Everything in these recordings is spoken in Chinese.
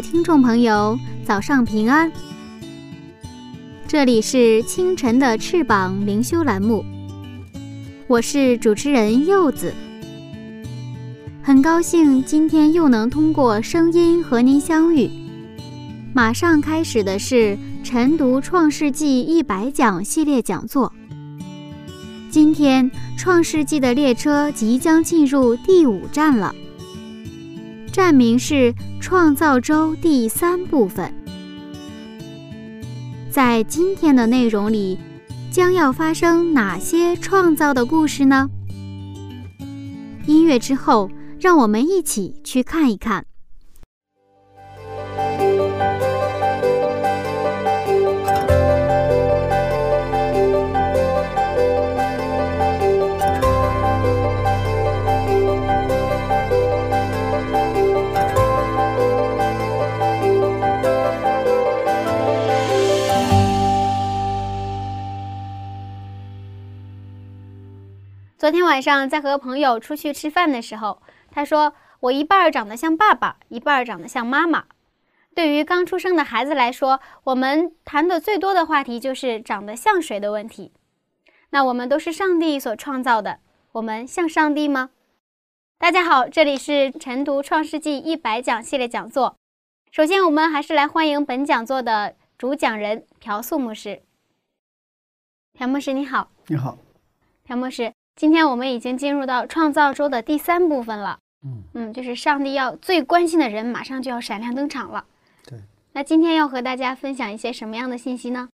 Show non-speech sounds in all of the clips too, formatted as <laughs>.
听众朋友，早上平安。这里是清晨的翅膀灵修栏目，我是主持人柚子，很高兴今天又能通过声音和您相遇。马上开始的是晨读《创世纪》一百讲系列讲座，今天《创世纪》的列车即将进入第五站了，站名是创造周第三部分。在今天的内容里，将要发生哪些创造的故事呢？音乐之后，让我们一起去看一看。天晚上在和朋友出去吃饭的时候，他说我一半长得像爸爸，一半长得像妈妈。对于刚出生的孩子来说，我们谈的最多的话题就是长得像谁的问题。那我们都是上帝所创造的，我们像上帝吗？大家好，这里是晨读创世纪一百讲系列讲座。首先，我们还是来欢迎本讲座的主讲人朴素牧师。朴牧师你好，你好，朴牧师。今天我们已经进入到创造周的第三部分了，嗯嗯，就是上帝要最关心的人马上就要闪亮登场了。对，那今天要和大家分享一些什么样的信息呢？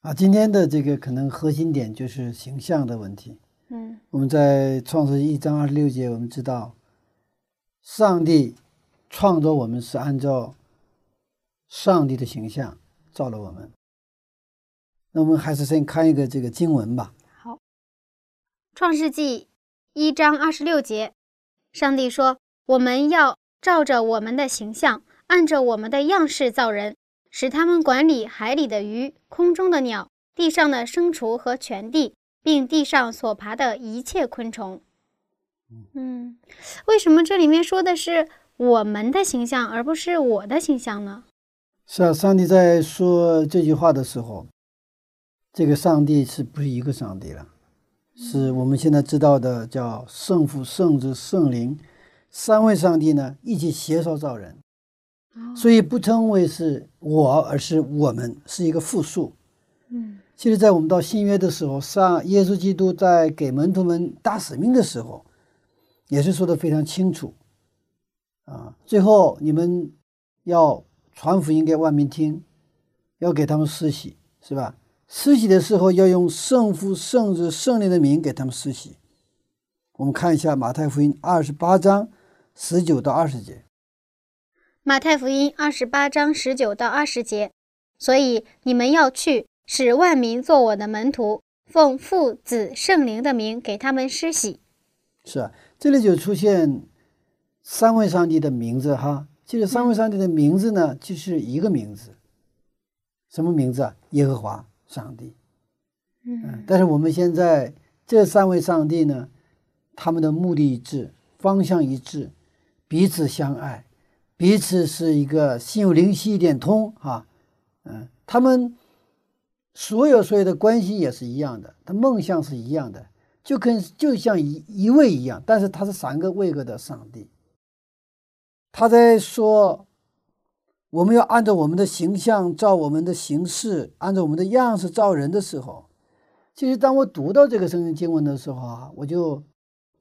啊，今天的这个可能核心点就是形象的问题。嗯，我们在创世一章二十六节，我们知道，上帝创造我们是按照上帝的形象造了我们。那我们还是先看一个这个经文吧。创世纪一章二十六节，上帝说：“我们要照着我们的形象，按着我们的样式造人，使他们管理海里的鱼、空中的鸟、地上的牲畜和全地，并地上所爬的一切昆虫。”嗯，为什么这里面说的是我们的形象，而不是我的形象呢？是啊，上帝在说这句话的时候，这个上帝是不是一个上帝了？是我们现在知道的叫圣父、圣子、圣灵三位上帝呢，一起携手造人，所以不称为是我，而是我们，是一个复数。嗯，其实，在我们到新约的时候，上耶稣基督在给门徒们大使命的时候，也是说的非常清楚。啊，最后你们要传福音给万民听，要给他们施洗，是吧？施洗的时候要用圣父、圣子、圣灵的名给他们施洗。我们看一下马太福音二十八章十九到二十节。马太福音二十八章十九到二十节，所以你们要去，使万民做我的门徒，奉父、子、圣灵的名给他们施洗。是啊，这里就出现三位上帝的名字哈。其实三位上帝的名字呢，就是一个名字，什么名字啊？耶和华。上帝，嗯，但是我们现在这三位上帝呢，他们的目的一致，方向一致，彼此相爱，彼此是一个心有灵犀一点通哈，嗯，他们所有所有的关系也是一样的，他梦想是一样的，就跟就像一一位一样，但是他是三个位格的上帝，他在说。我们要按照我们的形象照我们的形式，按照我们的样式造人的时候，其实当我读到这个圣经经文的时候啊，我就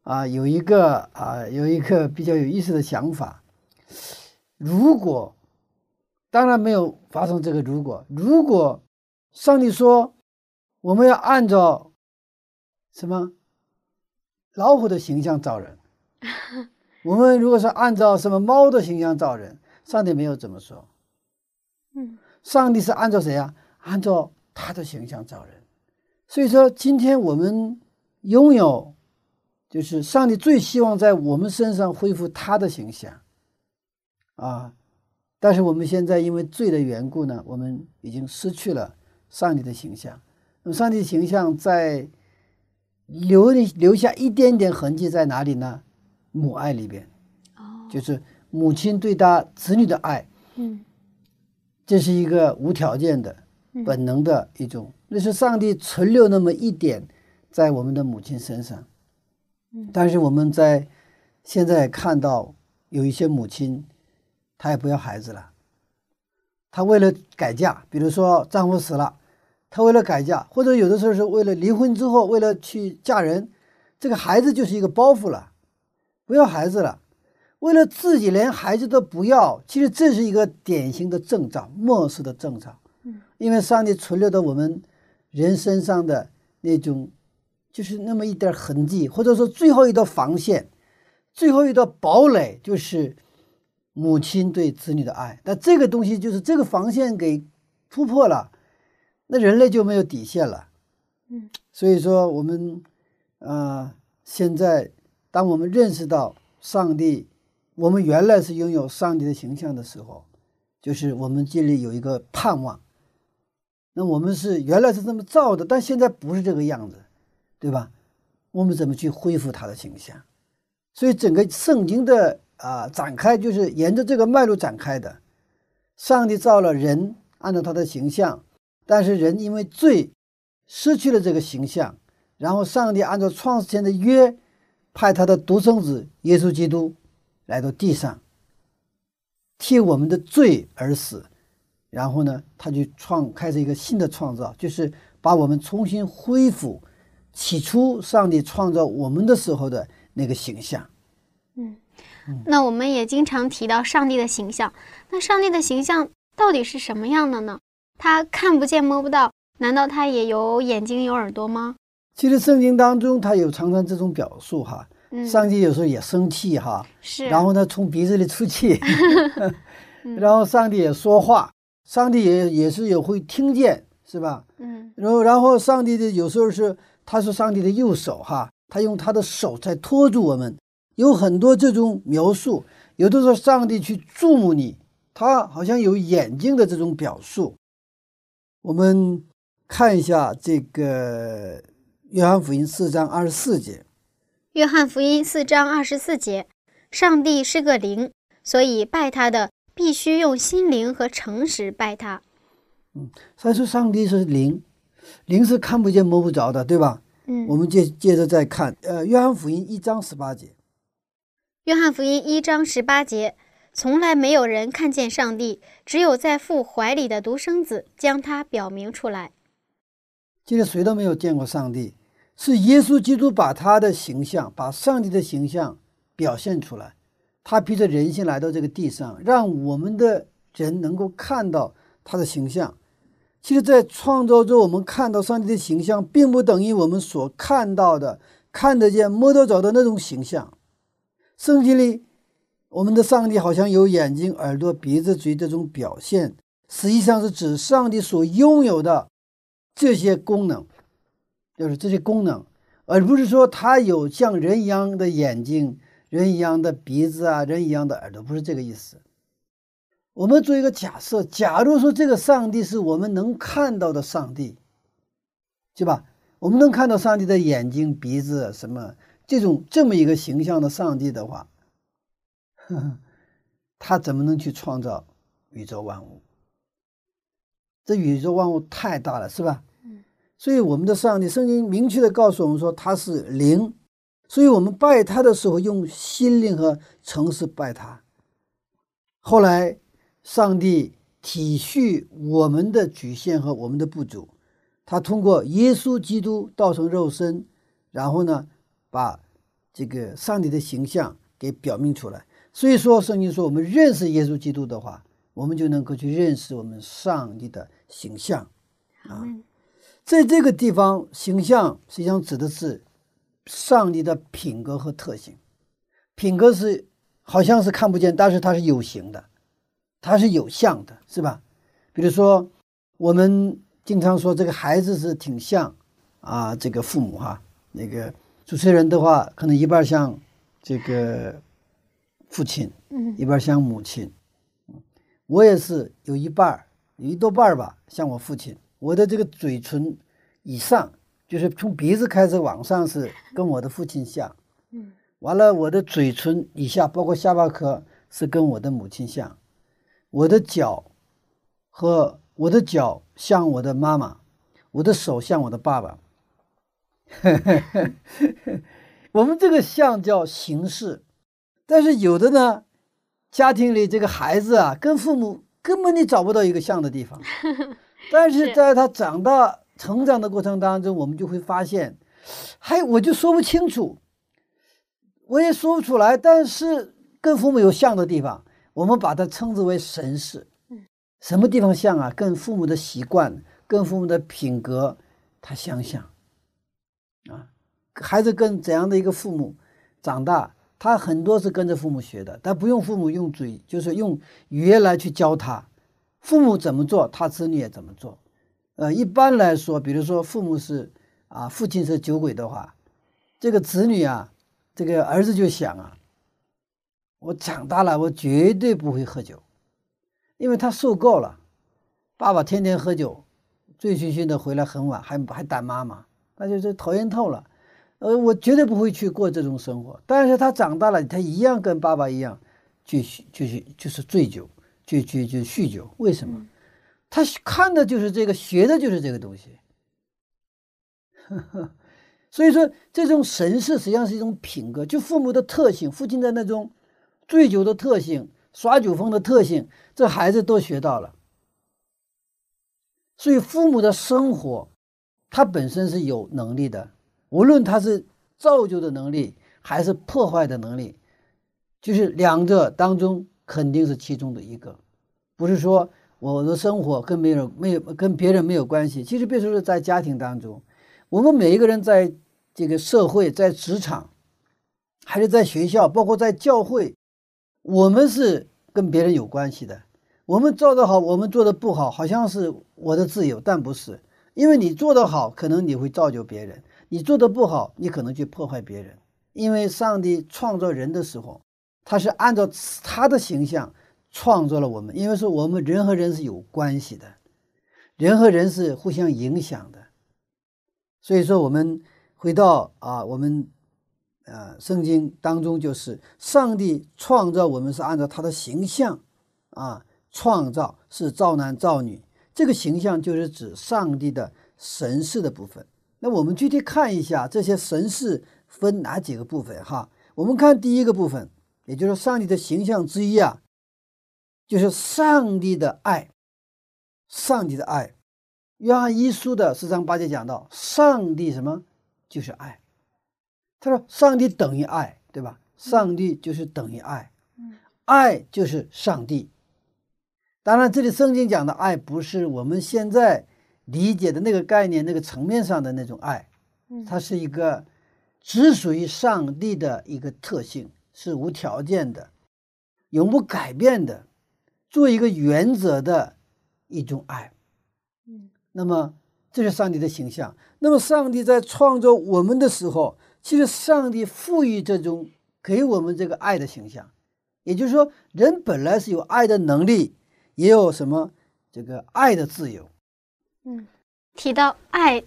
啊有一个啊有一个比较有意思的想法。如果当然没有发生这个如果，如果上帝说，我们要按照什么老虎的形象造人。<laughs> 我们如果是按照什么猫的形象造人，上帝没有怎么说。嗯，上帝是按照谁啊？按照他的形象造人。所以说，今天我们拥有，就是上帝最希望在我们身上恢复他的形象啊。但是我们现在因为罪的缘故呢，我们已经失去了上帝的形象。那么，上帝的形象在留留下一点点痕迹在哪里呢？母爱里边，哦，就是母亲对他子女的爱，嗯。这是一个无条件的、嗯。本能的一种，那是上帝存留那么一点在我们的母亲身上。嗯。但是我们在现在看到有一些母亲，她也不要孩子了，她为了改嫁，比如说丈夫死了，她为了改嫁，或者有的时候是为了离婚之后为了去嫁人，这个孩子就是一个包袱了，不要孩子了。为了自己连孩子都不要，其实这是一个典型的征兆，末世的征兆。嗯，因为上帝存留到我们人身上的那种，就是那么一点痕迹，或者说最后一道防线，最后一道堡垒，就是母亲对子女的爱。但这个东西就是这个防线给突破了，那人类就没有底线了。嗯，所以说我们啊、呃现在当我们认识到上帝，我们原来是拥有上帝的形象的时候，就是我们这里有一个盼望。那我们是原来是这么造的，但现在不是这个样子，对吧？我们怎么去恢复他的形象？所以整个圣经的啊、展开，就是沿着这个脉络展开的。上帝造了人，按照他的形象，但是人因为罪失去了这个形象，然后上帝按照创世前的约，派他的独生子耶稣基督来到地上，替我们的罪而死。然后呢，他就创开始一个新的创造，就是把我们重新恢复起初上帝创造我们的时候的那个形象。嗯，那我们也经常提到上帝的形象，那上帝的形象到底是什么样的呢？他看不见摸不到，难道他也有眼睛有耳朵吗？其实圣经当中，他有常常这种表述哈，嗯，上帝有时候也生气哈，是，然后呢从鼻子里出气，<laughs> <laughs> 嗯。然后上帝也说话，上帝也也是有会听见，是吧？嗯。然后然后上帝的有时候是他是上帝的右手哈，他用他的手在托住我们，有很多这种描述，有的时候上帝去注目你，他好像有眼睛的这种表述。我们看一下这个约翰福音四章二十四节，约翰福音四章二十四节，上帝是个灵，所以拜他的必须用心灵和诚实拜他。嗯，所以说上帝是灵，灵是看不见摸不着的，对吧？嗯，我们接接着再看，呃，约翰福音一章十八节，约翰福音一章十八节，从来没有人看见上帝，只有在父怀里的独生子将他表明出来。其实谁都没有见过上帝，是耶稣基督把他的形象，把上帝的形象表现出来。他披着人性来到这个地上，让我们的人能够看到他的形象。其实，在创造中，我们看到上帝的形象，并不等于我们所看到的、看得见、摸得着的那种形象。圣经里，我们的上帝好像有眼睛、耳朵、鼻子、嘴这种表现，实际上是指上帝所拥有的这些功能，就是这些功能，而不是说他有像人一样的眼睛、人一样的鼻子啊、人一样的耳朵，不是这个意思。我们做一个假设，假如说这个上帝是我们能看到的上帝，对吧？我们能看到上帝的眼睛、鼻子什么这种这么一个形象的上帝的话，呵 <laughs> 呵他怎么能去创造宇宙万物？这宇宙万物太大了，是吧？所以我们的上帝，圣经明确的告诉我们说他是灵，所以我们拜他的时候用心灵和诚实拜他。后来，上帝体恤我们的局限和我们的不足，他通过耶稣基督道成肉身，然后呢，把这个上帝的形象给表明出来。所以说，圣经说我们认识耶稣基督的话，我们就能够去认识我们上帝的形象。啊，在这个地方，形象实际上指的是上帝的品格和特性。品格是好像是看不见，但是它是有形的，它是有相的，是吧？比如说，我们经常说这个孩子是挺像啊，这个父母哈。那个主持人的话，可能一半像这个父亲，嗯，一半像母亲。我也是有一半儿，有一多半儿吧，像我父亲。我的这个嘴唇以上，就是从鼻子开始往上是跟我的父亲像。嗯。完了，我的嘴唇以下，包括下巴颏，是跟我的母亲像；我的脚和我的脚像我的妈妈，我的手像我的爸爸。<laughs> 我们这个像叫形式，但是有的呢，家庭里这个孩子啊，跟父母根本你找不到一个像的地方。但是在他长大成长的过程当中，我们就会发现，还我就说不清楚。我也说不出来，但是跟父母有像的地方，我们把它称之为神似。什么地方像啊？跟父母的习惯、跟父母的品格，他相像。啊，孩子跟怎样的一个父母长大，他很多是跟着父母学的，他不用父母用嘴，就是用语言来去教他。父母怎么做，他子女也怎么做。呃，一般来说，比如说父母是啊，父亲是酒鬼的话，这个子女啊。这个儿子就想啊，我长大了，我绝对不会喝酒，因为他受够了，爸爸天天喝酒，醉醺醺的回来很晚，还还打妈妈，那就是讨厌透了。呃，我绝对不会去过这种生活。但是他长大了，他一样跟爸爸一样，继续继续就是醉酒，去去去酗酒。为什么？他看的就是这个，学的就是这个东西。所以说，这种神事实际上是一种品格，就父母的特性，父亲的那种醉酒的特性、耍酒疯的特性，这孩子都学到了。所以，父母的生活，他本身是有能力的，无论他是造就的能力还是破坏的能力，就是两者当中肯定是其中的一个，不是说我的生活跟没有没有跟别人没有关系。其实别说是在家庭当中，我们每一个人在。这个社会在职场，还是在学校，包括在教会，我们是跟别人有关系的。我们做得好，我们做的不好，好像是我的自由，但不是。因为你做得好，可能你会造就别人；你做的不好，你可能去破坏别人。因为上帝创造人的时候，他是按照他的形象创造了我们，因为是我们人和人是有关系的，人和人是互相影响的。所以说我们。回到啊，我们呃圣经当中就是上帝创造我们是按照他的形象啊创造，是造男造女。这个形象就是指上帝的神事的部分。那我们具体看一下这些神事分哪几个部分哈？我们看第一个部分，也就是上帝的形象之一啊，就是上帝的爱。上帝的爱，约翰一书的四章八节讲到，上帝什么？就是爱，他说：“上帝等于爱，对吧？上帝就是等于爱，爱就是上帝。当然，这里圣经讲的爱不是我们现在理解的那个概念、那个层面上的那种爱，它是一个只属于上帝的一个特性，是无条件的、永不改变的，做一个原则的一种爱。嗯，那么。”这是上帝的形象。那么，上帝在创造我们的时候，其实上帝赋予这种给我们这个爱的形象。也就是说，人本来是有爱的能力，也有什么这个爱的自由。嗯，提到爱，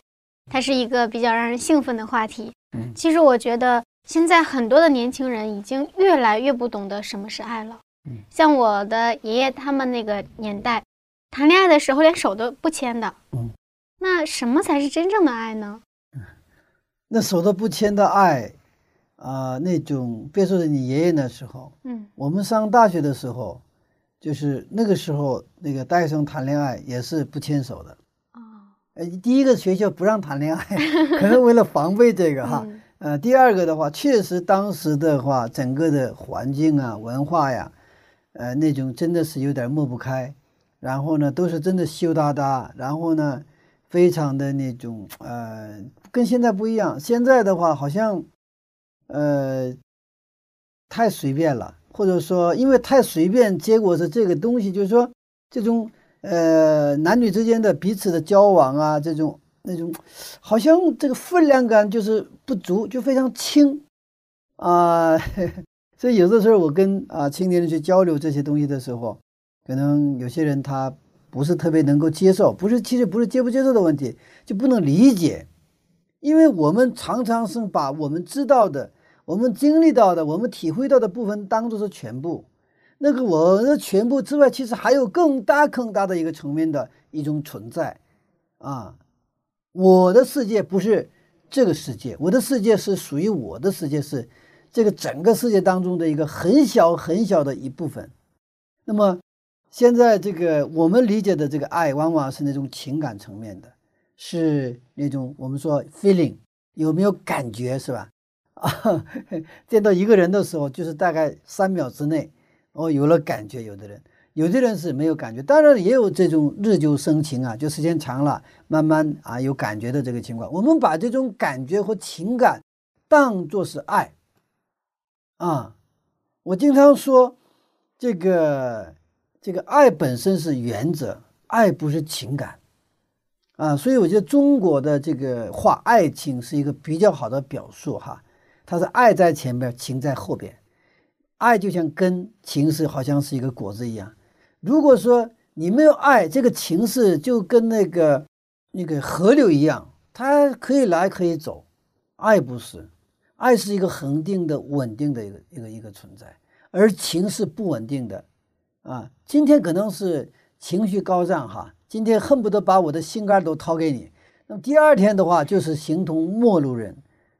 它是一个比较让人兴奋的话题。嗯，其实我觉得现在很多的年轻人已经越来越不懂得什么是爱了。嗯，像我的爷爷他们那个年代，谈恋爱的时候连手都不牵的。嗯。那什么才是真正的爱呢？<laughs> 那手都不牵的爱，啊，那种别说是你爷爷那时候，嗯，我们上大学的时候，就是那个时候，那个大学生谈恋爱也是不牵手的。哦，呃，第一个学校不让谈恋爱，<laughs> 可能为了防备这个哈。呃，第二个的话，确实当时的话，整个的环境啊、文化呀，呃，那种真的是有点抹不开。然后呢，都是真的羞答答。然后呢。非常的那种呃，跟现在不一样。现在的话，好像呃太随便了，或者说因为太随便，结果是这个东西，就是说这种呃男女之间的彼此的交往啊，这种那种好像这个分量感就是不足，就非常轻。啊。<laughs> 所以有的时候我跟啊青年人去交流这些东西的时候，可能有些人他不是特别能够接受，不是其实不是接不接受的问题，就不能理解，因为我们常常是把我们知道的、我们经历到的、我们体会到的部分当做是全部，那个我的全部之外，其实还有更大更大的一个层面的一种存在，啊，我的世界不是这个世界，我的世界是属于我的世界是。这个整个世界当中的一个很小很小的一部分，那么现在这个我们理解的这个爱，往往是那种情感层面的，是那种我们说 feeling 有没有感觉是吧？啊，<laughs> 见到一个人的时候，就是大概三秒之内，哦，有了感觉。有的人，有的人是没有感觉，当然也有这种日久生情啊，就时间长了，慢慢啊有感觉的这个情况。我们把这种感觉和情感当作是爱。啊，我经常说，这个这个爱本身是原则，爱不是情感，啊，所以我觉得中国的这个话，爱情是一个比较好的表述哈，它是爱在前边，情在后边，爱就像根，情是好像是一个果子一样。如果说你没有爱，这个情势就跟那个那个河流一样，它可以来可以走，爱不是。爱是一个恒定的、稳定的一个一个一个存在，而情是不稳定的，啊，今天可能是情绪高涨哈，今天恨不得把我的心肝都掏给你，那么第二天的话就是形同陌路人，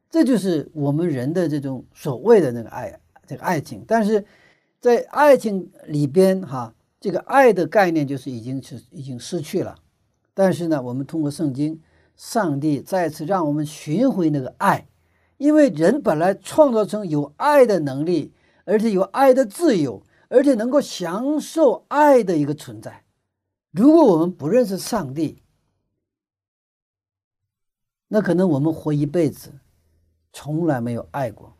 这就是我们人的这种所谓的那个爱，这个爱情。但是在爱情里边哈，这个爱的概念就是已经是已经失去了，但是呢，我们通过圣经，上帝再次让我们寻回那个爱。因为人本来创造成有爱的能力，而且有爱的自由，而且能够享受爱的一个存在。如果我们不认识上帝，那可能我们活一辈子，从来没有爱过。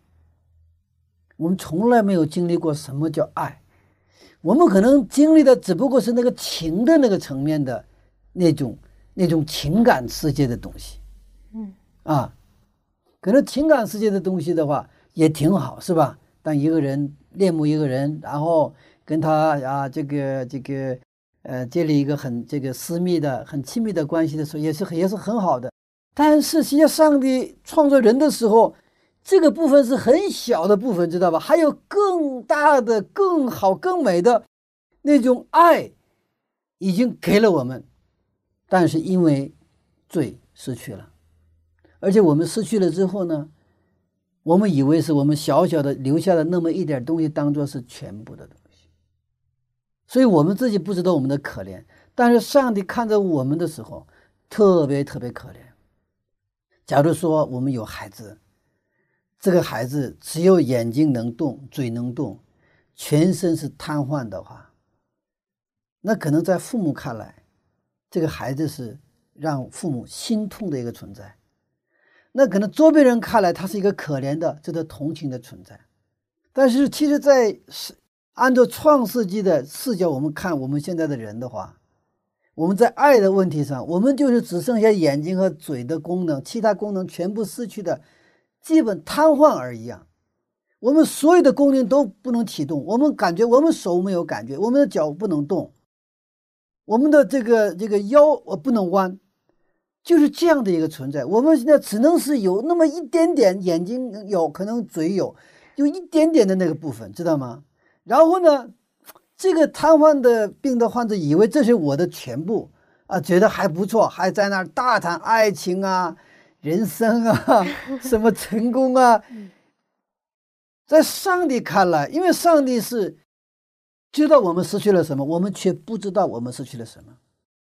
我们从来没有经历过什么叫爱，我们可能经历的只不过是那个情的那个层面的那种那种情感世界的东西。嗯啊。可能情感世界的东西的话也挺好，是吧？当一个人恋慕一个人，然后跟他啊，这个这个，呃，建立一个很这个私密的、很亲密的关系的时候，也是也是很好的。但是，实际上，上帝创造人的时候，这个部分是很小的部分，知道吧？还有更大的、更好、更美的那种爱，已经给了我们，但是因为罪失去了。而且我们失去了之后呢，我们以为是我们小小的留下的那么一点东西，当做是全部的东西。所以我们自己不知道我们的可怜，但是上帝看着我们的时候，特别特别可怜。假如说我们有孩子，这个孩子只有眼睛能动，嘴能动，全身是瘫痪的话，那可能在父母看来，这个孩子是让父母心痛的一个存在。那可能周边人看来，他是一个可怜的、值得同情的存在，但是其实，在是按照创世纪的视角，我们看我们现在的人的话，我们在爱的问题上，我们就是只剩下眼睛和嘴的功能，其他功能全部失去的，基本瘫痪而已啊。我们所有的功能都不能启动，我们感觉我们手没有感觉，我们的脚不能动，我们的这个这个腰我不能弯。就是这样的一个存在，我们现在只能是有那么一点点眼睛有可能嘴有，有一点点的那个部分，知道吗？然后呢，这个瘫痪的病的患者以为这是我的全部啊，觉得还不错，还在那儿大谈爱情啊、人生啊、<laughs> 什么成功啊。在上帝看来，因为上帝是知道我们失去了什么，我们却不知道我们失去了什么。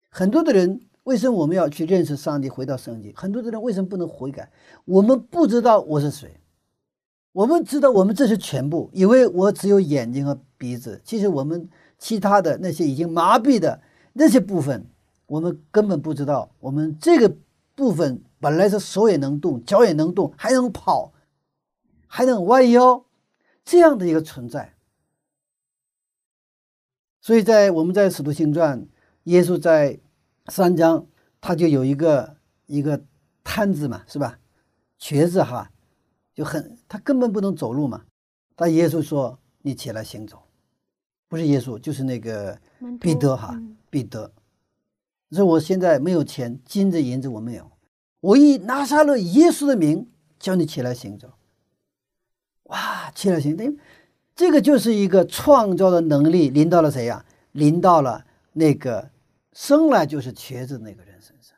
很多的人。为什么我们要去认识上帝，回到圣经？很多的人为什么不能悔改？我们不知道我是谁，我们知道我们这是全部，以为我只有眼睛和鼻子。其实我们其他的那些已经麻痹的那些部分，我们根本不知道，我们这个部分本来是手也能动，脚也能动，还能跑，还能弯腰，这样的一个存在。所以在我们在《使徒行传》，耶稣在三章，他就有一个一个瘫子嘛，是吧？瘸子哈，就很他根本不能走路嘛。但耶稣说：“你起来行走。”不是耶稣，就是那个彼得哈，彼得。说我现在没有钱，金子银子我没有，我以拿撒勒耶稣的名叫你起来行走。哇，起来行，等这个就是一个创造的能力临到了谁呀？临到了那个生来就是瘸子那个人身上。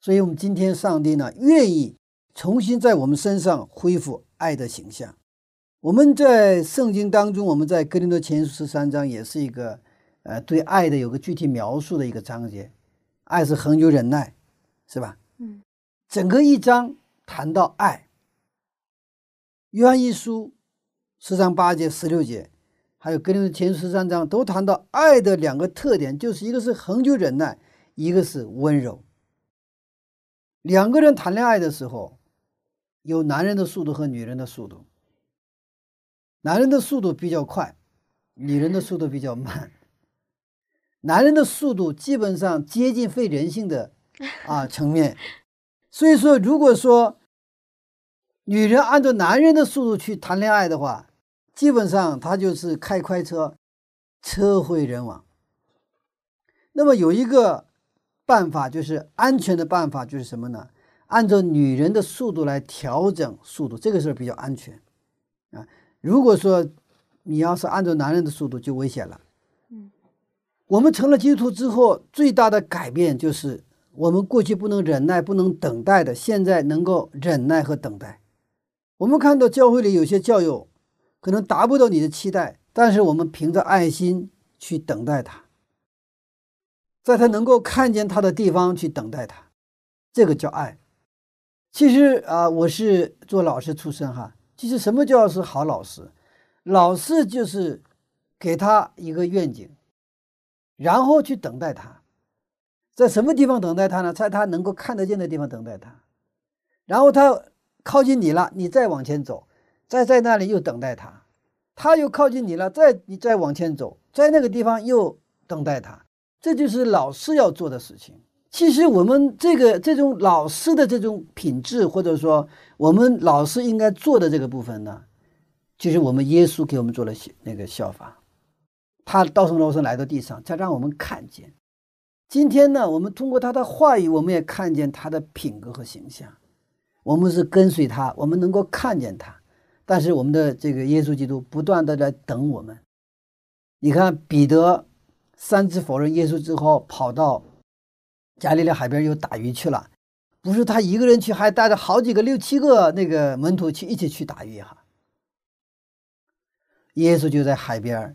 所以，我们今天上帝呢，愿意重新在我们身上恢复爱的形象。我们在圣经当中，我们在哥林多前书十三章也是一个，呃，对爱的有个具体描述的一个章节。爱是恒久忍耐，是吧？整个一章谈到爱。约翰一书十章八节、十六节，还有格林的前十三章都谈到爱的两个特点，就是一个是恒久忍耐，一个是温柔。两个人谈恋爱的时候，有男人的速度和女人的速度，男人的速度比较快，女人的速度比较慢。男人的速度基本上接近非人性的啊层面，所以说，如果说女人按照男人的速度去谈恋爱的话，基本上她就是开快车，车毁人亡。那么有一个办法，就是安全的办法，就是什么呢？按照女人的速度来调整速度，这个事儿比较安全啊。如果说你要是按照男人的速度，就危险了。嗯我们成了基督徒之后，最大的改变就是我们过去不能忍耐、不能等待的，现在能够忍耐和等待。我们看到教会里有些教友可能达不到你的期待，但是我们凭着爱心去等待他，在他能够看见他的地方去等待他，这个叫爱。其实啊，我是做老师出身哈。其实什么叫是好老师？老师就是给他一个愿景。然后去等待他，在什么地方等待他呢？在他能够看得见的地方等待他。然后他靠近你了，你再往前走，再在那里又等待他。他又靠近你了，再你再往前走，在那个地方又等待他。这就是老师要做的事情。其实我们这个这种老师的这种品质，或者说我们老师应该做的这个部分呢，就是我们耶稣给我们做了那个效法。他道成肉身来到地上，才让我们看见。今天呢，我们通过他的话语，我们也看见他的品格和形象。我们是跟随他，我们能够看见他。但是我们的这个耶稣基督不断的在等我们。你看彼得三次否认耶稣之后，跑到加利利海边又打鱼去了。不是他一个人去，还带着好几个六七个那个门徒去一起去打鱼哈。耶稣就在海边。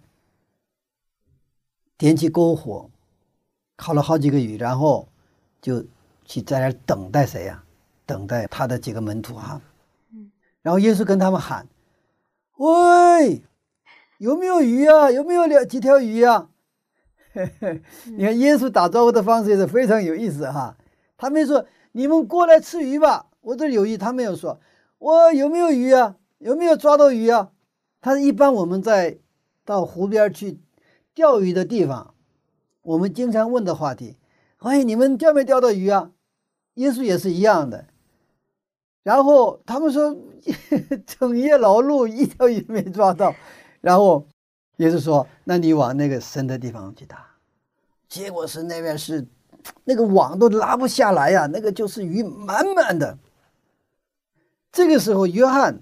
点起篝火，烤了好几个鱼，然后就去在那儿等待谁呀？等待他的几个门徒哈。然后耶稣跟他们喊：“喂，有没有鱼啊？有没有两几条鱼啊？” <laughs> 你看耶稣打招呼的方式也是非常有意思哈。他没说你们过来吃鱼吧，我这有鱼。他没有说我有没有鱼啊？有没有抓到鱼啊？他一般我们在到湖边去。钓鱼的地方，我们经常问的话题，哎，你们钓没钓到鱼啊？耶稣也是一样的。然后他们说，<laughs> 整夜劳碌，一条鱼没抓到。然后耶稣说：“那你往那个深的地方去打。”结果是那边是那个网都拉不下来呀，那个就是鱼满满的。这个时候，约翰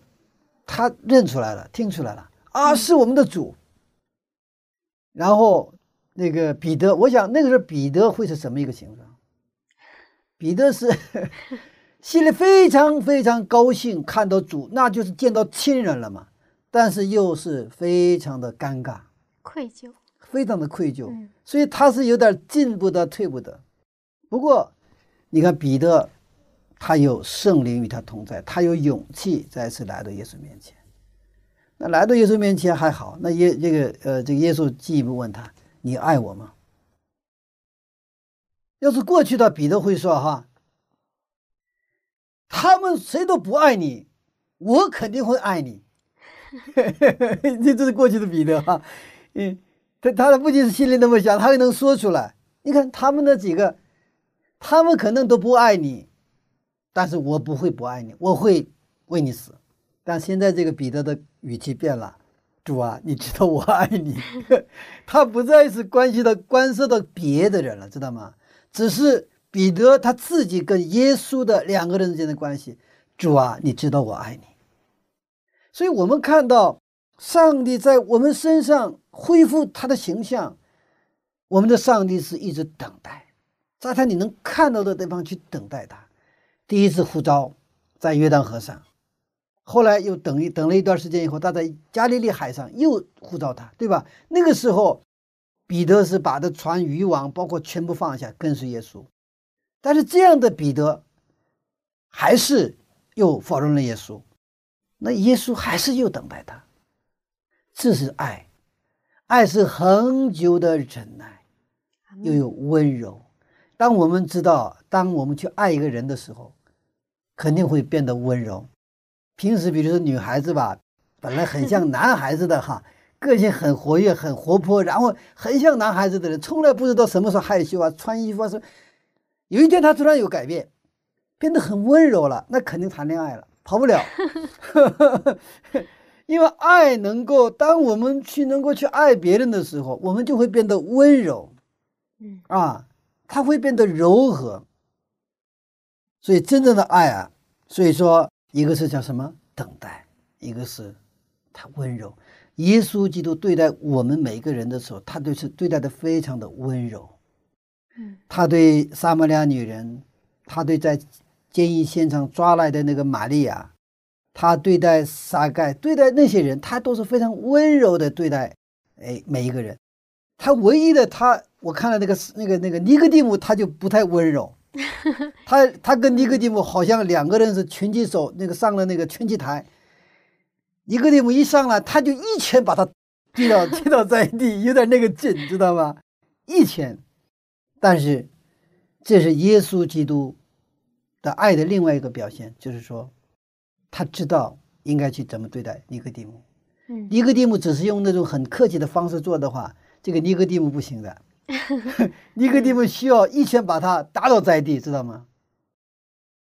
他认出来了，听出来了，啊，是我们的主。然后，那个彼得，我想那个时候彼得会是什么一个形状？彼得是心里非常非常高兴，看到主，那就是见到亲人了嘛。但是又是非常的尴尬、愧疚，非常的愧疚，所以他是有点进不得退不得。不过，你看彼得，他有圣灵与他同在，他有勇气再次来到耶稣面前。那来到耶稣面前还好，那耶这个呃，这个耶稣进一步问他：“你爱我吗？”要是过去的彼得会说哈，他们谁都不爱你，我肯定会爱你。<laughs> 这这是过去的彼得哈，嗯，他他不仅是心里那么想，他还能说出来。你看他们那几个，他们可能都不爱你，但是我不会不爱你，我会为你死。但现在这个彼得的语气变了，主啊，你知道我爱你，<laughs> 他不再是关系到关涉到别的人了，知道吗？只是彼得他自己跟耶稣的两个人之间的关系。主啊，你知道我爱你。所以，我们看到上帝在我们身上恢复他的形象，我们的上帝是一直等待，在他你能看到的地方去等待他。第一次呼召在约旦河上，后来又等一等了一段时间以后，他在加利利海上又呼召他，对吧？那个时候，彼得是把的船、渔网包括全部放下，跟随耶稣。但是这样的彼得，还是又否认了耶稣。那耶稣还是又等待他，这是爱，爱是恒久的忍耐，又有温柔。当我们知道，当我们去爱一个人的时候，肯定会变得温柔。平时比如说女孩子吧，本来很像男孩子的哈，个性很活跃、很活泼，然后很像男孩子的人，从来不知道什么时候害羞啊，穿衣服啊是。有一天他突然有改变，变得很温柔了，那肯定谈恋爱了。跑不了，<laughs> 因为爱能够，当我们去能够去爱别人的时候，我们就会变得温柔，嗯啊，他会变得柔和。所以真正的爱啊，所以说一个是叫什么等待，一个是他温柔。耶稣基督对待我们每一个人的时候，他都是对待的非常的温柔，嗯，他对撒玛利亚女人，他对在。监狱现场抓来的那个玛利亚，他对待撒盖，对待那些人，他都是非常温柔的对待。哎，每一个人，他唯一的他，我看了那个那个那个尼哥底姆，他就不太温柔。<laughs> 他他跟尼格蒂姆好像两个人是拳击手，那个上了那个拳击台，尼格蒂姆一上来，他就一拳把他踢到踢倒在地，有点那个劲，知道吗？一拳。但是这是耶稣基督。的爱的另外一个表现，就是说，他知道应该去怎么对待尼格蒂姆。嗯，尼格蒂姆只是用那种很客气的方式做的话，这个尼格蒂姆不行的。尼哥底母需要一拳把他打倒在地，知道吗？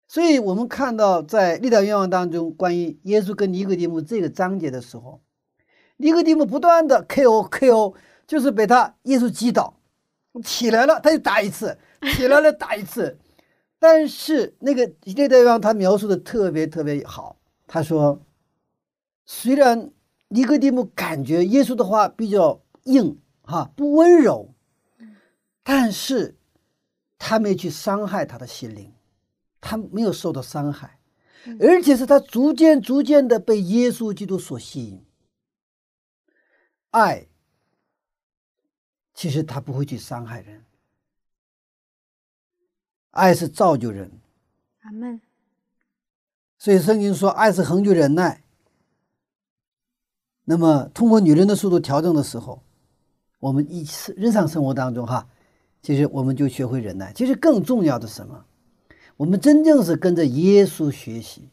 所以我们看到在历代愿望当中，关于耶稣跟尼哥底母这个章节的时候，尼哥底母不断的 KO KO，就是被他耶稣击倒，起来了他就打一次，<laughs> 起来了打一次。但是那个历代愿望他描述的特别特别好，他说，虽然尼哥底母感觉耶稣的话比较硬哈不温柔，但是他没去伤害他的心灵，他没有受到伤害，而且是他逐渐逐渐的被耶稣基督所吸引。爱，其实他不会去伤害人。爱是造就人，阿门。所以圣经说，爱是恒久忍耐。那么，通过女人的速度调整的时候，我们一次日常生活当中，哈，其实我们就学会忍耐。其实更重要的什么？我们真正是跟着耶稣学习，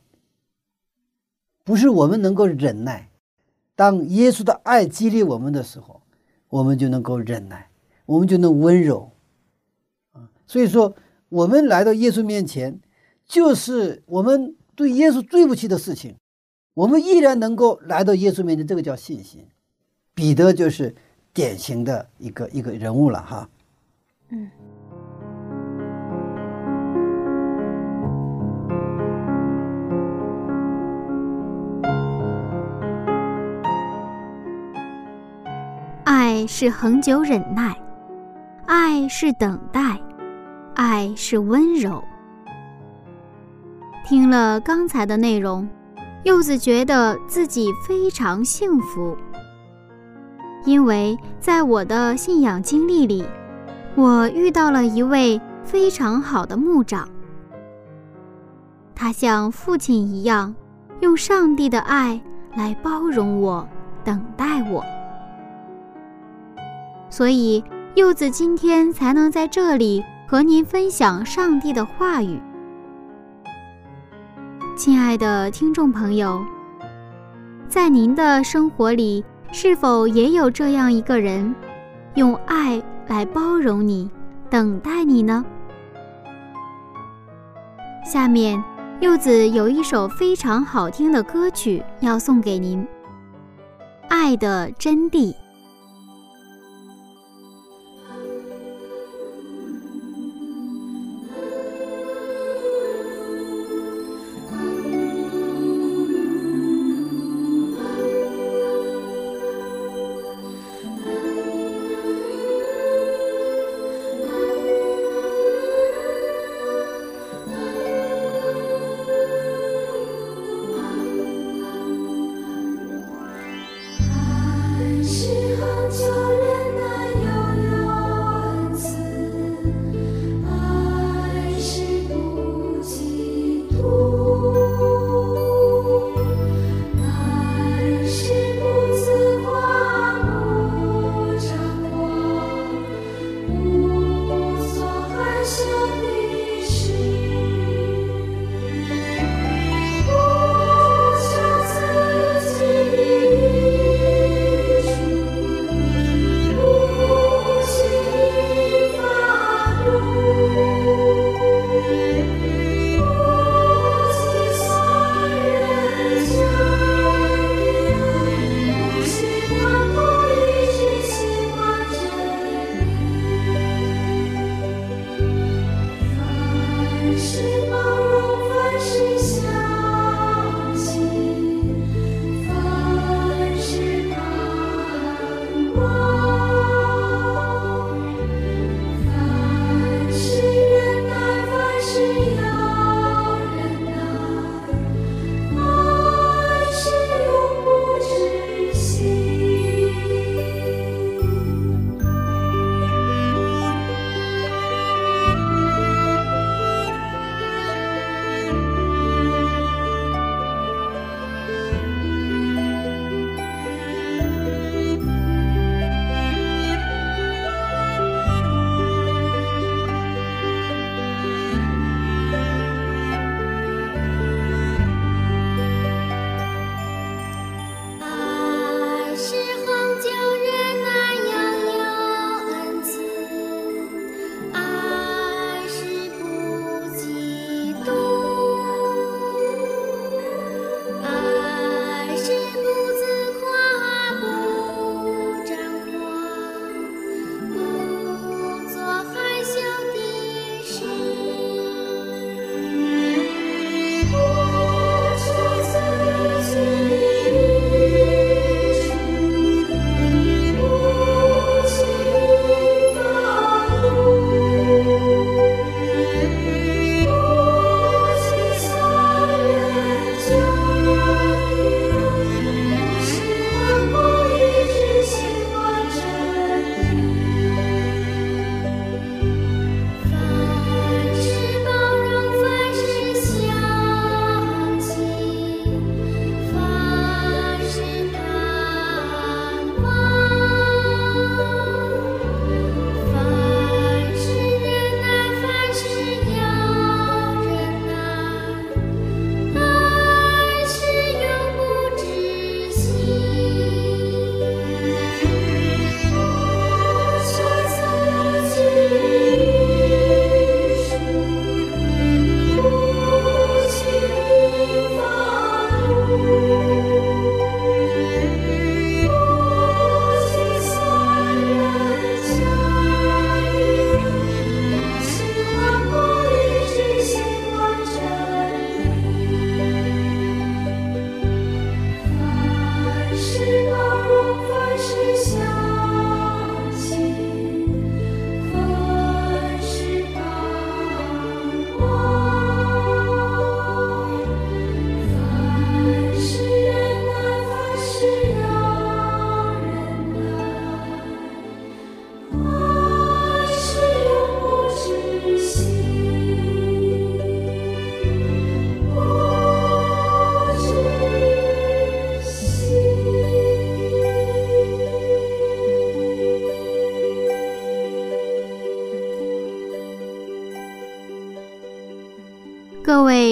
不是我们能够忍耐。当耶稣的爱激励我们的时候，我们就能够忍耐，我们就能温柔。啊，所以说。我们来到耶稣面前，就是我们对耶稣对不起的事情，我们依然能够来到耶稣面前，这个叫信心。彼得就是典型的一个一个人物了，哈。嗯。爱是恒久忍耐，爱是等待。爱是温柔。听了刚才的内容，柚子觉得自己非常幸福，因为在我的信仰经历里，我遇到了一位非常好的牧长。他像父亲一样，用上帝的爱来包容我、等待我，所以柚子今天才能在这里。和您分享上帝的话语。亲爱的听众朋友，在您的生活里，是否也有这样一个人，用爱来包容你、等待你呢？下面，柚子有一首非常好听的歌曲要送给您，《爱的真谛》。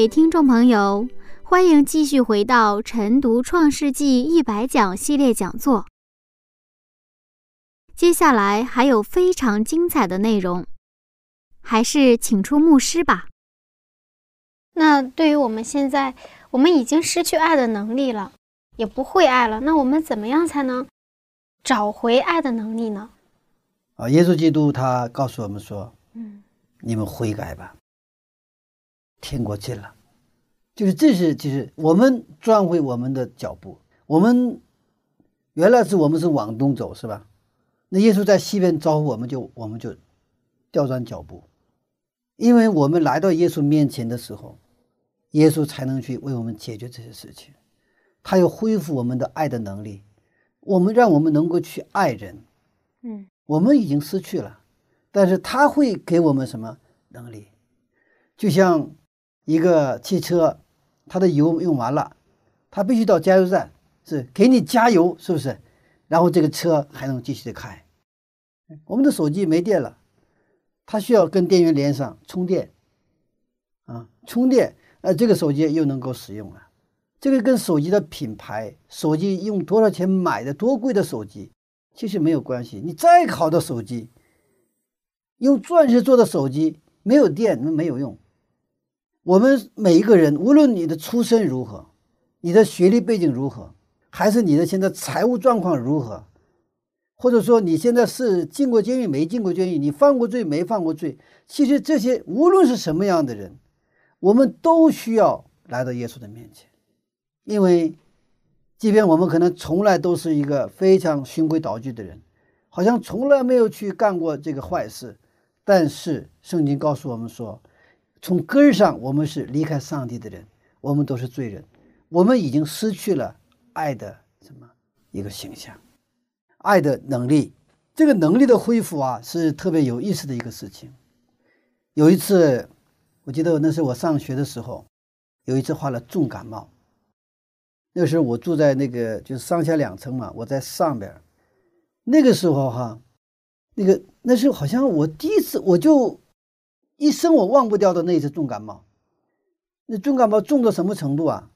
位听众朋友，欢迎继续回到晨读《创世纪一百讲》系列讲座。接下来还有非常精彩的内容，还是请出牧师吧。那对于我们现在，我们已经失去爱的能力了，也不会爱了。那我们怎么样才能找回爱的能力呢？啊，耶稣基督他告诉我们说：“嗯，你们悔改吧，天国近了。”就是这是就是我们转回我们的脚步。我们原来是我们是往东走，是吧？那耶稣在西边招呼我们，就我们就调转脚步，因为我们来到耶稣面前的时候，耶稣才能去为我们解决这些事情，他要恢复我们的爱的能力，我们让我们能够去爱人。嗯，我们已经失去了，但是他会给我们什么能力？就像一个汽车，它的油用完了，它必须到加油站，是给你加油，是不是？然后这个车还能继续的开。我们的手机没电了，它需要跟电源连上充电，啊，充电，呃，这个手机又能够使用了。这个跟手机的品牌、手机用多少钱买的、多贵的手机，其实没有关系。你再好的手机，用钻石做的手机，没有电那没有用。我们每一个人，无论你的出身如何，你的学历背景如何，还是你的现在财务状况如何，或者说你现在是进过监狱没进过监狱，你犯过罪没犯过罪，其实这些无论是什么样的人，我们都需要来到耶稣的面前，因为即便我们可能从来都是一个非常循规蹈矩的人，好像从来没有去干过这个坏事，但是圣经告诉我们说，从根上我们是离开上帝的人，我们都是罪人，我们已经失去了爱的什么一个形象。爱的能力，这个能力的恢复啊，是特别有意思的一个事情。有一次，我记得那是我上学的时候，有一次患了重感冒。那时候我住在那个就是上下两层嘛，我在上边。那个时候哈，那个那时候好像我第一次，我就一生我忘不掉的那一次重感冒。那重感冒重到什么程度啊？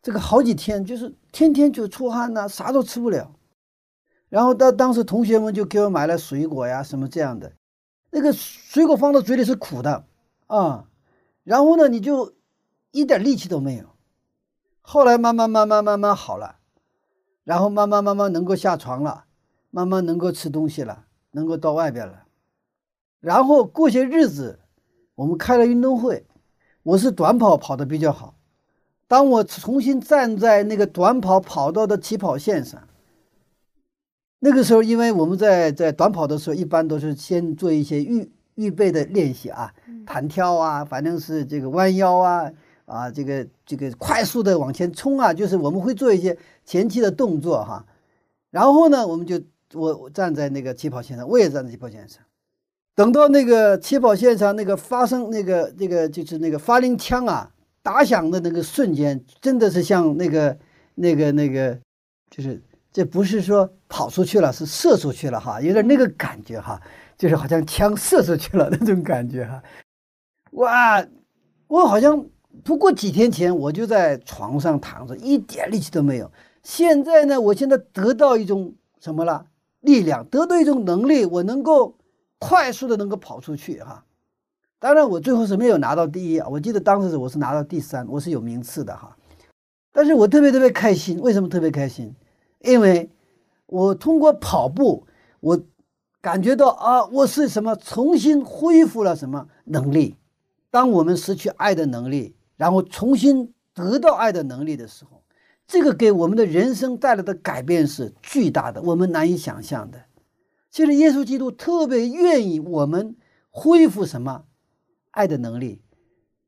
这个好几天就是天天就出汗呐，啥都吃不了。然后当当时同学们就给我买了水果呀，什么这样的，那个水果放到嘴里是苦的啊，然后呢你就一点力气都没有。后来慢慢慢慢慢慢好了，然后慢慢慢慢能够下床了，慢慢能够吃东西了，能够到外边了。然后过些日子，我们开了运动会，我是短跑跑的比较好。当我重新站在那个短跑跑道的起跑线上。那个时候，因为我们在在短跑的时候，一般都是先做一些预预备的练习啊，弹跳啊，反正是这个弯腰啊，啊，这个这个快速的往前冲啊，就是我们会做一些前期的动作哈。然后呢，我们就我站在那个起跑线上，我也站在起跑线上。等到那个起跑线上那个发生那个那个就是那个发令枪啊打响的那个瞬间，真的是像那个那个那个就是。这不是说跑出去了，是射出去了哈，有点那个感觉哈，就是好像枪射出去了那种感觉哈。哇，我好像不过几天前我就在床上躺着，一点力气都没有。现在呢，我现在得到一种什么了？力量，得到一种能力，我能够快速的能够跑出去哈。当然，我最后是没有拿到第一啊，我记得当时我是拿到第三，我是有名次的哈。但是我特别特别开心，为什么特别开心？因为我通过跑步，我感觉到啊，我是什么重新恢复了什么能力？当我们失去爱的能力，然后重新得到爱的能力的时候，这个给我们的人生带来的改变是巨大的，我们难以想象的。其实耶稣基督特别愿意我们恢复什么爱的能力，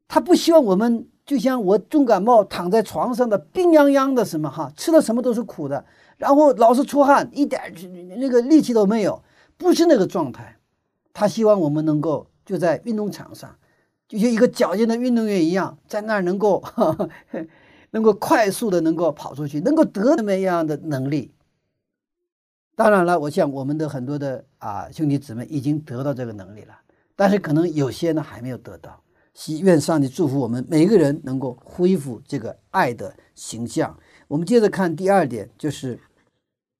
他不希望我们就像我重感冒躺在床上的病殃殃的什么哈，吃的什么都是苦的。然后老是出汗，一点那个力气都没有，不是那个状态。他希望我们能够就在运动场上，就像一个矫健的运动员一样，在那儿能够 <laughs> 能够快速的能够跑出去，能够得那么样的能力。当然了，我想我们的很多的啊兄弟姊妹已经得到这个能力了，但是可能有些呢还没有得到。希愿上帝祝福我们每一个人能够恢复这个爱的形象。我们接着看第二点，就是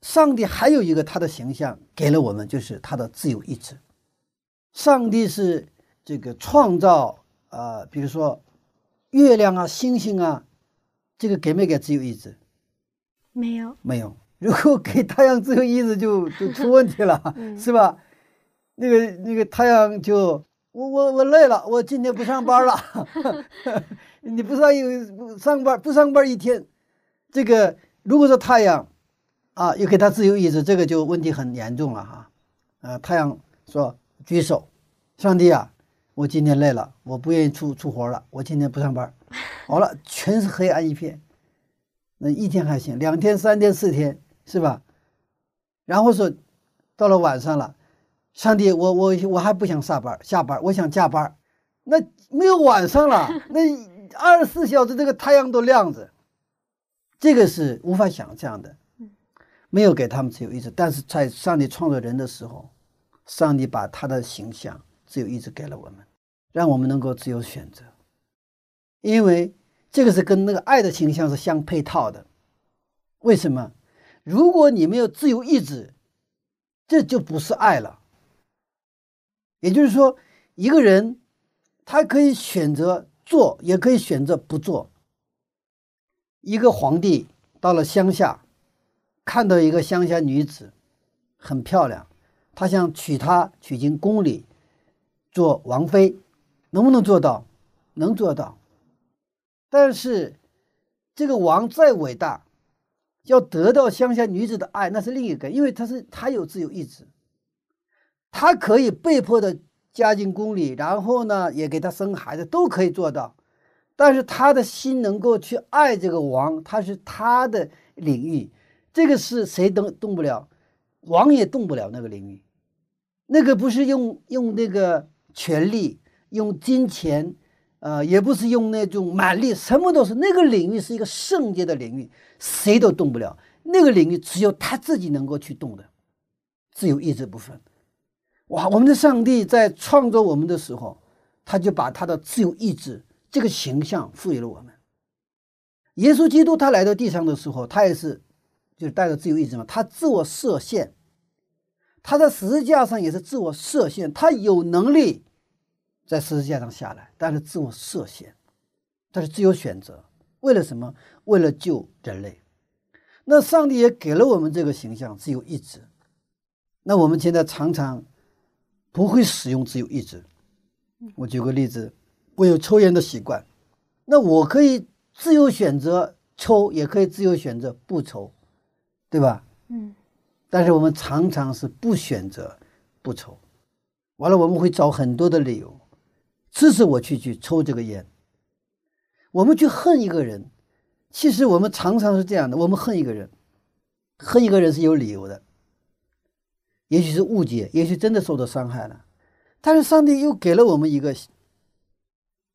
上帝还有一个他的形象给了我们，就是他的自由意志。上帝是这个创造啊，比如说月亮啊、星星啊，这个给没给自由意志？没有，没有。如果给太阳自由意志，就 <laughs> 就出问题了，是吧？那个那个太阳就我我我累了，我今天不上班了。<laughs> 你不上有上班不上班一天，这个如果说太阳啊又给他自由意志，这个就问题很严重了哈。啊，太阳说举手，上帝啊，我今天累了，我不愿意出出活了，我今天不上班。<laughs> 好了，全是黑暗一片。那一天还行，两天、三天、四天。是吧？然后说，到了晚上了，上帝，我我我还不想下班，下班，我想加班。那没有晚上了，<laughs> 那二十四小时这个太阳都亮着，这个是无法想象的。没有给他们自由意志，但是在上帝创造人的时候，上帝把他的形象自由意志给了我们，让我们能够自由选择。因为这个是跟那个爱的形象是相配套的。为什么？如果你没有自由意志，这就不是爱了。也就是说，一个人他可以选择做，也可以选择不做。一个皇帝到了乡下，看到一个乡下女子很漂亮，他想娶她娶进宫里做王妃，能不能做到？能做到。但是这个王再伟大。要得到乡下女子的爱，那是另一个，因为他是他有自由意志，他可以被迫的嫁进宫里，然后呢，也给他生孩子，都可以做到。但是他的心能够去爱这个王，他是他的领域，这个是谁都动不了，王也动不了那个领域，那个不是用用那个权力，用金钱。呃，也不是用那种蛮力，什么都是那个领域是一个圣洁的领域，谁都动不了。那个领域只有他自己能够去动的，自由意志部分。哇，我们的上帝在创造我们的时候，他就把他的自由意志这个形象赋予了我们。耶稣基督他来到地上的时候，他也是就是带着自由意志嘛，他自我设限，他在十字架上也是自我设限，他有能力。在十字架上下来，但是自我设限，但是自由选择，为了什么？为了救人类。那上帝也给了我们这个形象，自由意志。那我们现在常常不会使用自由意志。我举个例子，我有抽烟的习惯，那我可以自由选择抽，也可以自由选择不抽，对吧？嗯。但是我们常常是不选择不抽，完了我们会找很多的理由。支持我去去抽这个烟。我们去恨一个人，其实我们常常是这样的：我们恨一个人，恨一个人是有理由的，也许是误解，也许真的受到伤害了。但是上帝又给了我们一个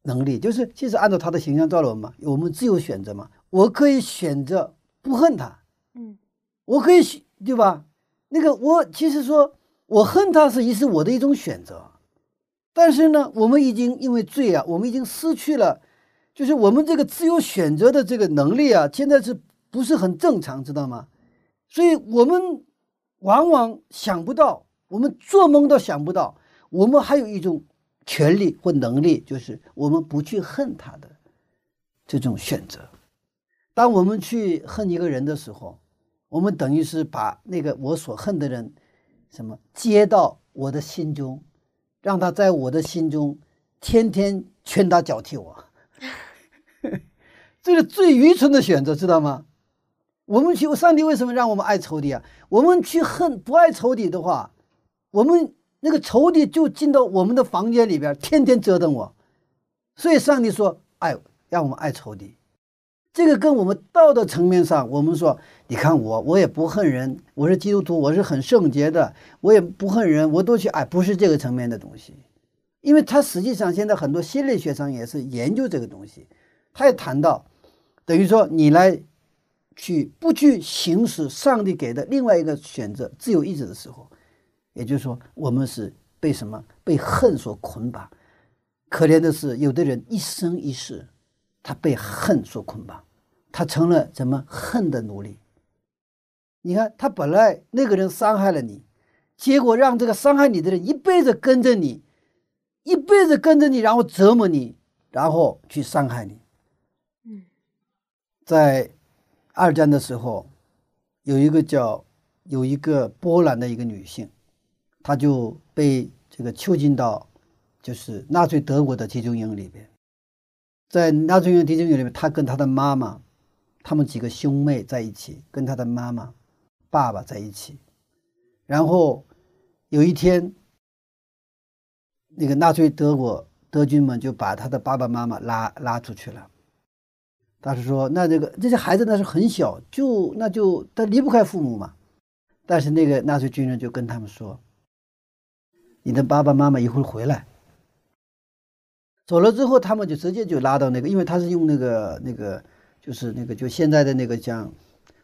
能力，就是其实按照他的形象造了我们，我们自由选择嘛。我可以选择不恨他，嗯，我可以选，对吧？那个我其实说我恨他是也是我的一种选择。但是呢，我们已经因为罪啊，我们已经失去了，就是我们这个自由选择的这个能力啊，现在是不是很正常，知道吗？所以我们往往想不到，我们做梦都想不到，我们还有一种权利或能力，就是我们不去恨他的这种选择。当我们去恨一个人的时候，我们等于是把那个我所恨的人，什么接到我的心中。让他在我的心中天天拳打脚踢我，<laughs> 这是最愚蠢的选择，知道吗？我们去上帝为什么让我们爱仇敌啊？我们去恨不爱仇敌的话，我们那个仇敌就进到我们的房间里边，天天折腾我。所以上帝说爱让我们爱仇敌。这个跟我们道德层面上，我们说，你看我，我也不恨人，我是基督徒，我是很圣洁的，我也不恨人，我都去爱，不是这个层面的东西，因为他实际上现在很多心理学上也是研究这个东西，他也谈到，等于说你来去不去行使上帝给的另外一个选择自由意志的时候，也就是说，我们是被什么被恨所捆绑，可怜的是，有的人一生一世，他被恨所捆绑，他成了怎么恨的奴隶。你看，他本来那个人伤害了你，结果让这个伤害你的人一辈子跟着你，一辈子跟着你，然后折磨你，然后去伤害你。嗯，在二战的时候，有一个叫有一个波兰的一个女性，她就被这个囚禁到。就是纳粹德国的集中营里边，在纳粹营集中营里面，她跟她的妈妈，他们几个兄妹在一起，跟他的妈妈、爸爸在一起。然后有一天，那个纳粹德国德军们就把他的爸爸妈妈拉拉出去了。他是说，那这个这些孩子那是很小，就那就他离不开父母嘛。但是那个纳粹军人就跟他们说：“你的爸爸妈妈一会儿回来。”走了之后，他们就直接就拉到那个，因为他是用那个那个，就是那个就现在的那个像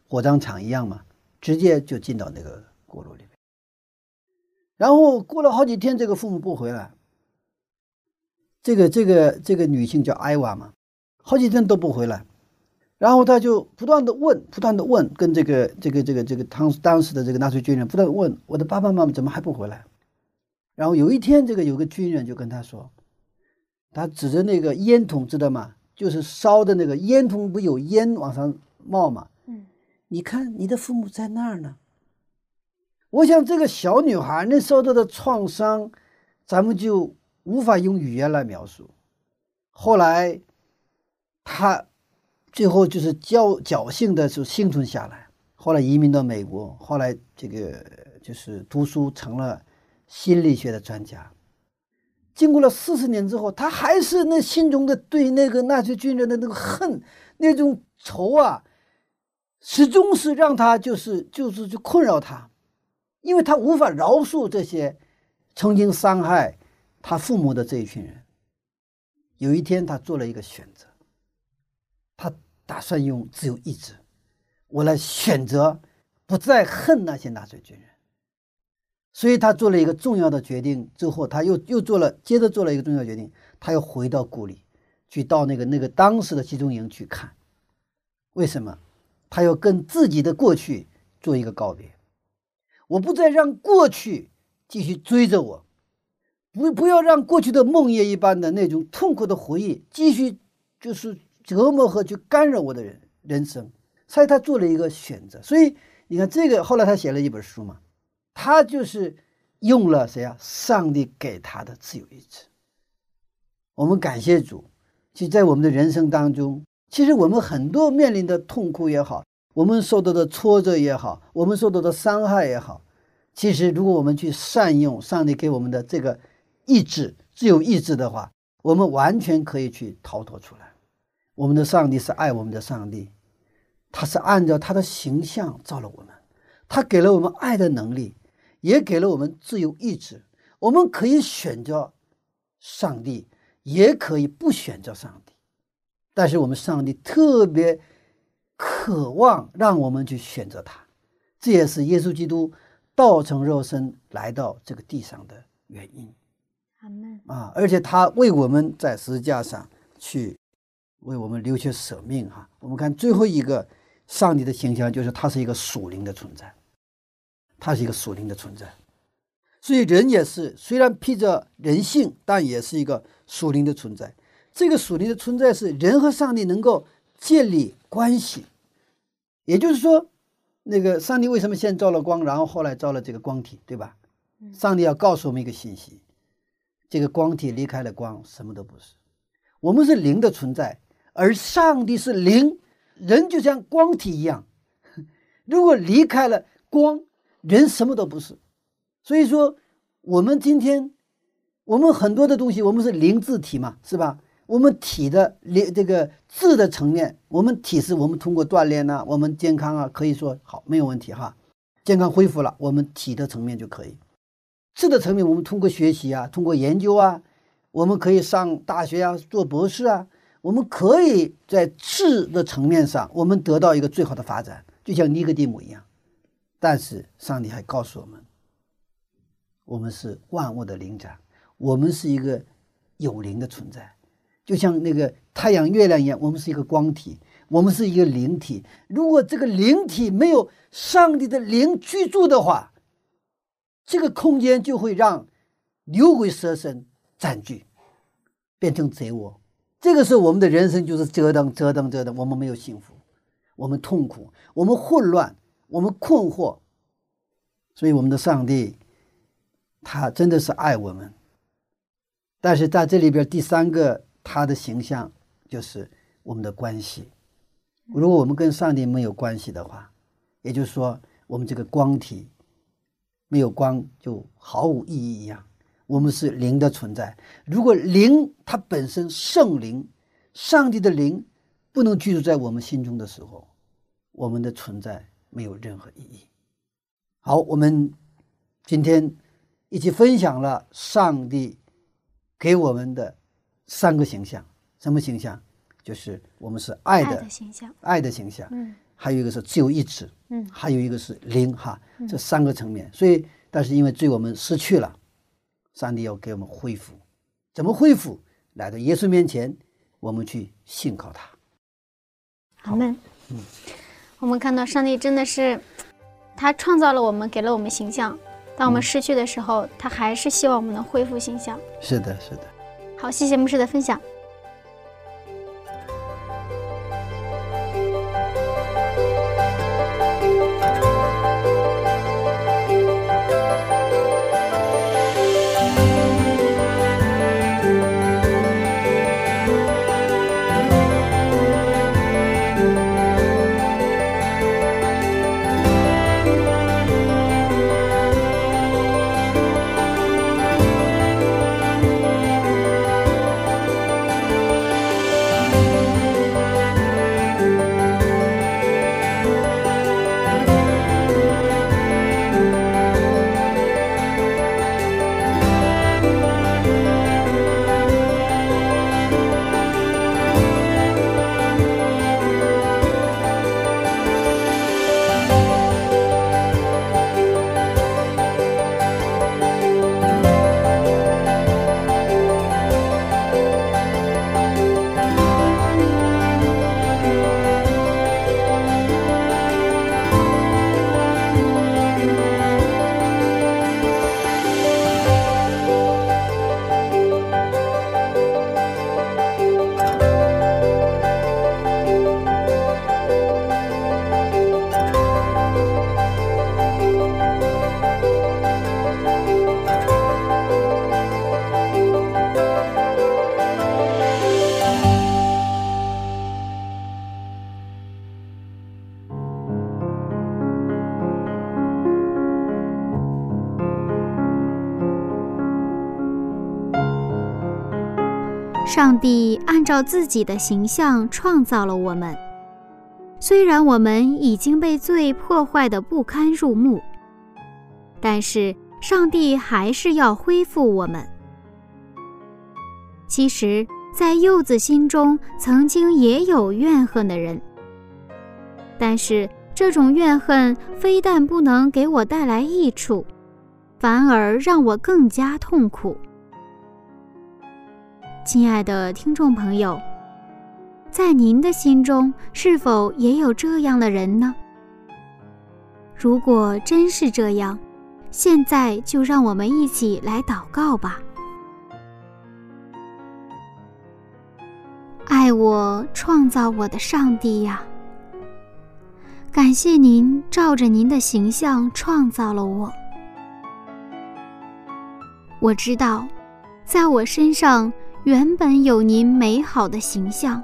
火葬场一样嘛，直接就进到那个锅炉里面。然后过了好几天，这个父母不回来，这个这个这个女性叫艾娃嘛，好几天都不回来，然后他就不断的问，不断的问，跟这个这个这个这个当当时的这个纳粹军人不断问，我的爸爸妈妈怎么还不回来？然后有一天，这个有个军人就跟他说。他指着那个烟筒，知道吗？就是烧的那个烟囱，不有烟往上冒吗？嗯，你看你的父母在那儿呢。我想这个小女孩那受到的创伤，咱们就无法用语言来描述。后来，她最后就是侥侥幸的就幸存下来，后来移民到美国，后来这个就是读书成了心理学的专家。经过了四十年之后，他还是那心中的对那个纳粹军人的那个恨，那种仇啊，始终是让他就是就是去困扰他，因为他无法饶恕这些曾经伤害他父母的这一群人。有一天，他做了一个选择，他打算用自由意志，我来选择不再恨那些纳粹军人。所以他做了一个重要的决定之后，他又又做了，接着做了一个重要决定，他又回到故里，去到那个那个当时的集中营去看。为什么？他要跟自己的过去做一个告别。我不再让过去继续追着我，不不要让过去的梦魇一般的那种痛苦的回忆继续就是折磨和去干扰我的人人生。所以他做了一个选择。所以你看，这个后来他写了一本书嘛。他就是用了谁啊？上帝给他的自由意志。我们感谢主，其在我们的人生当中，其实我们很多面临的痛苦也好，我们受到的挫折也好，我们受到的伤害也好，其实如果我们去善用上帝给我们的这个意志、自由意志的话，我们完全可以去逃脱出来。我们的上帝是爱我们的上帝，他是按照他的形象造了我们，他给了我们爱的能力。也给了我们自由意志，我们可以选择上帝，也可以不选择上帝。但是我们上帝特别渴望让我们去选择他，这也是耶稣基督道成肉身来到这个地上的原因。啊！而且他为我们在十字架上去为我们流血舍命哈。我们看最后一个上帝的形象，就是他是一个属灵的存在。它是一个属灵的存在，所以人也是虽然披着人性，但也是一个属灵的存在。这个属灵的存在是人和上帝能够建立关系，也就是说，那个上帝为什么先造了光，然后后来造了这个光体，对吧？上帝要告诉我们一个信息：这个光体离开了光，什么都不是。我们是灵的存在，而上帝是灵，人就像光体一样。如果离开了光，人什么都不是，所以说我们今天，我们很多的东西，我们是灵字体嘛，是吧？我们体的灵这个智的层面，我们体是我们通过锻炼呢，我们健康啊，可以说好没有问题哈，健康恢复了，我们体的层面就可以。智的层面，我们通过学习啊，通过研究啊，我们可以上大学啊，做博士啊，我们可以在智的层面上，我们得到一个最好的发展，就像尼格蒂姆一样。但是上帝还告诉我们，我们是万物的灵长，我们是一个有灵的存在，就像那个太阳、月亮一样，我们是一个光体，我们是一个灵体。如果这个灵体没有上帝的灵居住的话，这个空间就会让牛鬼蛇神占据，变成贼窝。这个时候，我们的人生就是折腾、折腾、折腾，我们没有幸福，我们痛苦，我们混乱，我们困惑。所以，我们的上帝，他真的是爱我们。但是在这里边，第三个他的形象就是我们的关系。如果我们跟上帝没有关系的话，也就是说，我们这个光体没有光，就毫无意义一样。我们是灵的存在。如果灵它本身圣灵、上帝的灵不能居住在我们心中的时候，我们的存在没有任何意义。好，我们今天一起分享了上帝给我们的三个形象。什么形象？就是我们是爱的形象，爱的形象。嗯，还有一个是自由意志。嗯，还有一个是灵。哈，这三个层面。所以，但是因为罪我们失去了。上帝要给我们恢复，怎么恢复？来到耶稣面前，我们去信靠他。阿门。嗯，我们看到上帝真的是，他创造了我们，给了我们形象。当我们失去的时候，他还是希望我们能恢复形象。是的，是的。好，谢谢牧师的分享。上帝按照自己的形象创造了我们，虽然我们已经被罪破坏的不堪入目，但是上帝还是要恢复我们。其实，在柚子心中曾经也有怨恨的人，但是这种怨恨非但不能给我带来益处，反而让我更加痛苦。亲爱的听众朋友，在您的心中是否也有这样的人呢？如果真是这样，现在就让我们一起来祷告吧。爱我、创造我的上帝呀，感谢您照着您的形象创造了我。我知道，在我身上。原本有您美好的形象，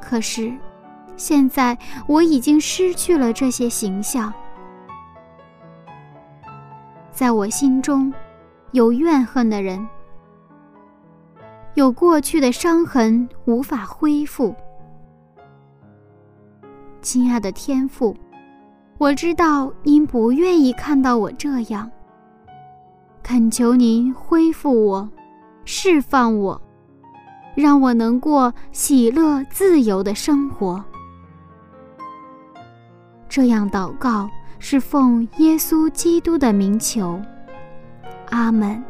可是现在我已经失去了这些形象。在我心中，有怨恨的人，有过去的伤痕无法恢复。亲爱的天父，我知道您不愿意看到我这样，恳求您恢复我。释放我，让我能过喜乐自由的生活。这样祷告是奉耶稣基督的名求，阿门。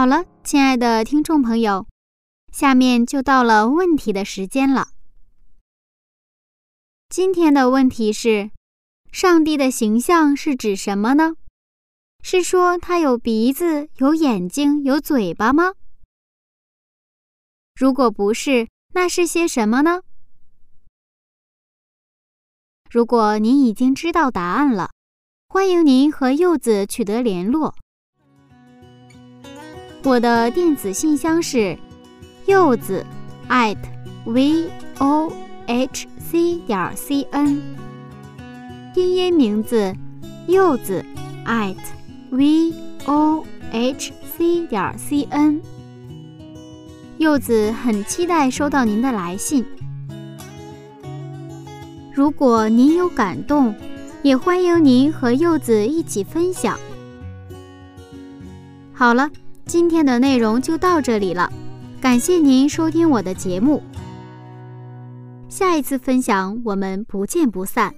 好了，亲爱的听众朋友，下面就到了问题的时间了。今天的问题是：上帝的形象是指什么呢？是说他有鼻子、有眼睛、有嘴巴吗？如果不是，那是些什么呢？如果您已经知道答案了，欢迎您和柚子取得联络。我的电子信箱是柚子 at v o h c 点 c n，拼音名字柚子 at v o h c 点 c n。柚子很期待收到您的来信。如果您有感动，也欢迎您和柚子一起分享。好了，今天的内容就到这里了，感谢您收听我的节目。下一次分享，我们不见不散。